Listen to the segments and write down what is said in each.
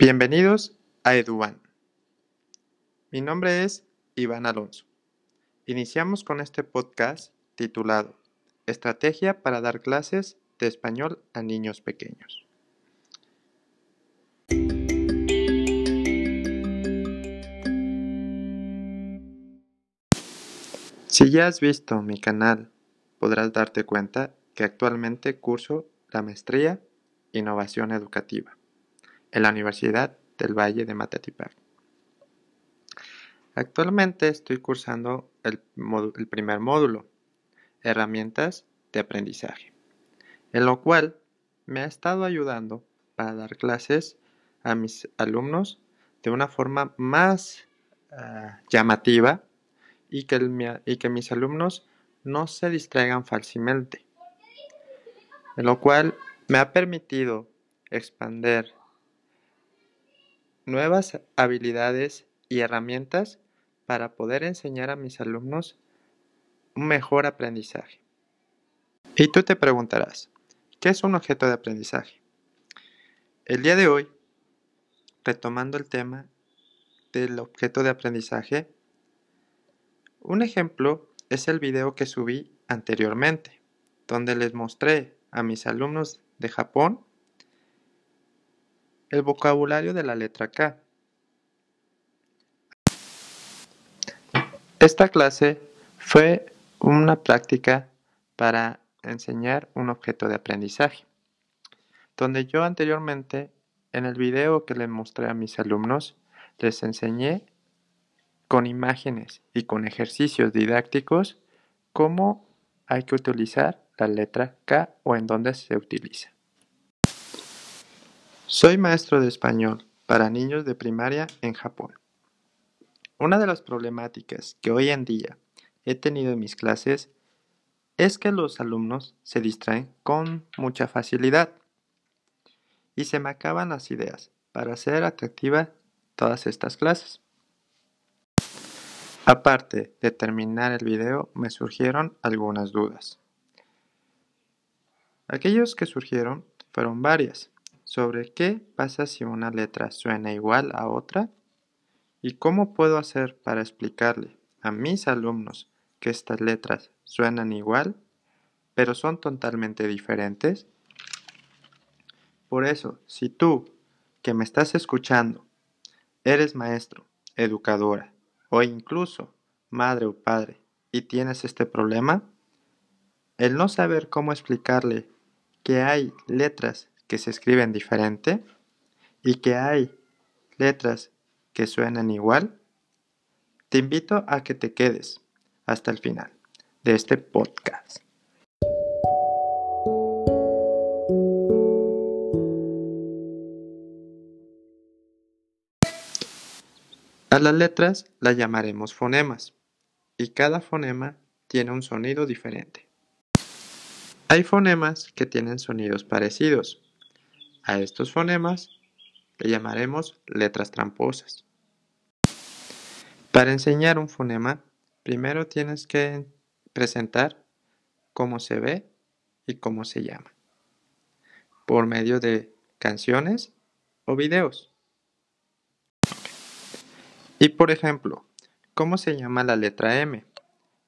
Bienvenidos a EduVan. Mi nombre es Iván Alonso. Iniciamos con este podcast titulado Estrategia para dar clases de español a niños pequeños. Si ya has visto mi canal, podrás darte cuenta que actualmente curso la maestría Innovación Educativa en la Universidad del Valle de Matatipac. Actualmente estoy cursando el, primer módulo, Herramientas de Aprendizaje, en lo cual me ha estado ayudando para dar clases a mis alumnos de una forma más uh, llamativa y que, y que mis alumnos no se distraigan fácilmente, en lo cual me ha permitido expander nuevas habilidades y herramientas para poder enseñar a mis alumnos un mejor aprendizaje. Y tú te preguntarás, ¿qué es un objeto de aprendizaje? El día de hoy, retomando el tema del objeto de aprendizaje, un ejemplo es el video que subí anteriormente, donde les mostré a mis alumnos de Japón el vocabulario de la letra K. Esta clase fue una práctica para enseñar un objeto de aprendizaje, donde yo anteriormente en el video que les mostré a mis alumnos les enseñé con imágenes y con ejercicios didácticos cómo hay que utilizar la letra K o en dónde se utiliza. Soy maestro de español para niños de primaria en Japón. Una de las problemáticas que hoy en día he tenido en mis clases es que los alumnos se distraen con mucha facilidad y se me acaban las ideas para hacer atractiva todas estas clases. Aparte de terminar el video me surgieron algunas dudas. Aquellos que surgieron fueron varias sobre qué pasa si una letra suena igual a otra y cómo puedo hacer para explicarle a mis alumnos que estas letras suenan igual, pero son totalmente diferentes. Por eso, si tú, que me estás escuchando, eres maestro, educadora o incluso madre o padre y tienes este problema, el no saber cómo explicarle que hay letras que se escriben diferente y que hay letras que suenan igual, te invito a que te quedes hasta el final de este podcast. A las letras las llamaremos fonemas y cada fonema tiene un sonido diferente. Hay fonemas que tienen sonidos parecidos, a estos fonemas le llamaremos letras tramposas. Para enseñar un fonema, primero tienes que presentar cómo se ve y cómo se llama, por medio de canciones o videos. Y por ejemplo, ¿cómo se llama la letra M?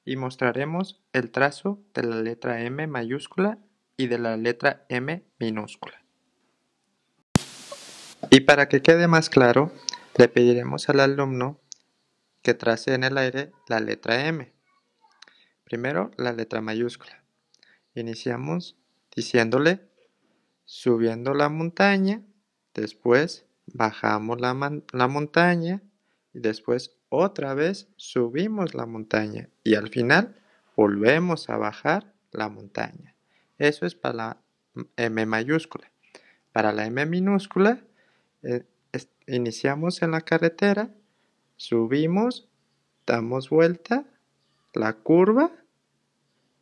Y mostraremos el trazo de la letra M mayúscula y de la letra M minúscula. Y para que quede más claro, le pediremos al alumno que trace en el aire la letra M. Primero la letra mayúscula. Iniciamos diciéndole subiendo la montaña, después bajamos la, la montaña y después otra vez subimos la montaña y al final volvemos a bajar la montaña. Eso es para la M mayúscula. Para la M minúscula eh, iniciamos en la carretera, subimos, damos vuelta, la curva,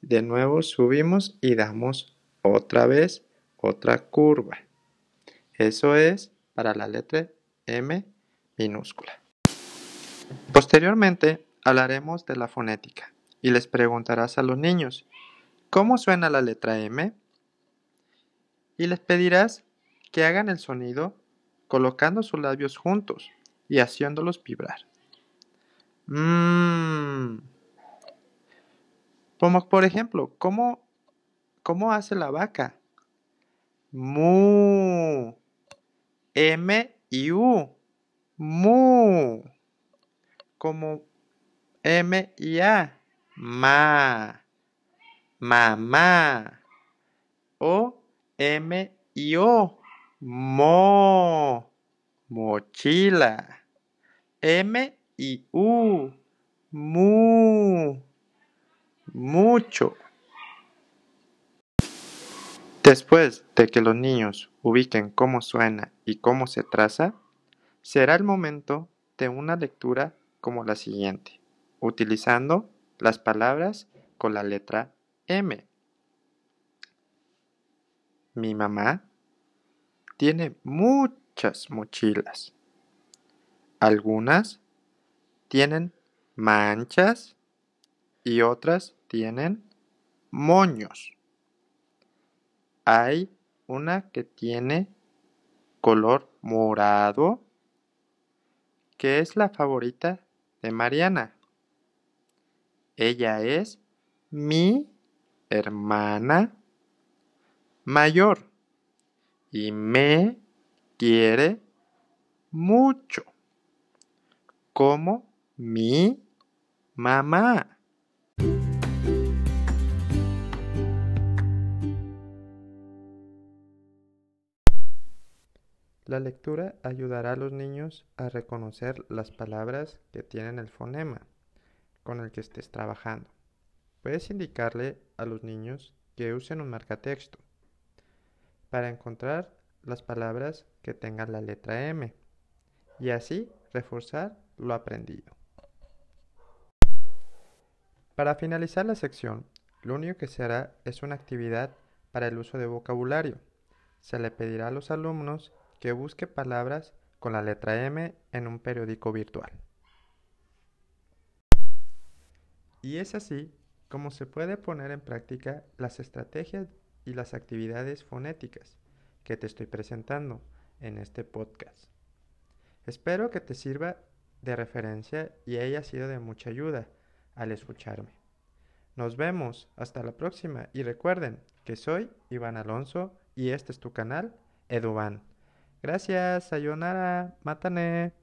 de nuevo subimos y damos otra vez otra curva. Eso es para la letra M minúscula. Posteriormente hablaremos de la fonética y les preguntarás a los niños, ¿cómo suena la letra M? Y les pedirás que hagan el sonido colocando sus labios juntos y haciéndolos vibrar. Mmm. Como por ejemplo, ¿cómo, cómo hace la vaca? Mu. M y U. Mu. Como M y A. Ma. Mamá. O M y O. Mo. Mochila. M y U. Mu. Mucho. Después de que los niños ubiquen cómo suena y cómo se traza, será el momento de una lectura como la siguiente, utilizando las palabras con la letra M. Mi mamá tiene muchas mochilas. Algunas tienen manchas y otras tienen moños. Hay una que tiene color morado, que es la favorita de Mariana. Ella es mi hermana mayor y me quiere mucho, como mi mamá. La lectura ayudará a los niños a reconocer las palabras que tienen el fonema con el que estés trabajando. Puedes indicarle a los niños que usen un marcatexto para encontrar las palabras que tengan la letra M y así reforzar lo aprendido. Para finalizar la sección, lo único que se hará es una actividad para el uso de vocabulario. Se le pedirá a los alumnos que busque palabras con la letra M en un periódico virtual. Y es así como se puede poner en práctica las estrategias y las actividades fonéticas que te estoy presentando en este podcast. Espero que te sirva de referencia y haya sido de mucha ayuda al escucharme. Nos vemos hasta la próxima y recuerden que soy Iván Alonso y este es tu canal Eduvan. Gracias, sayonara, matane.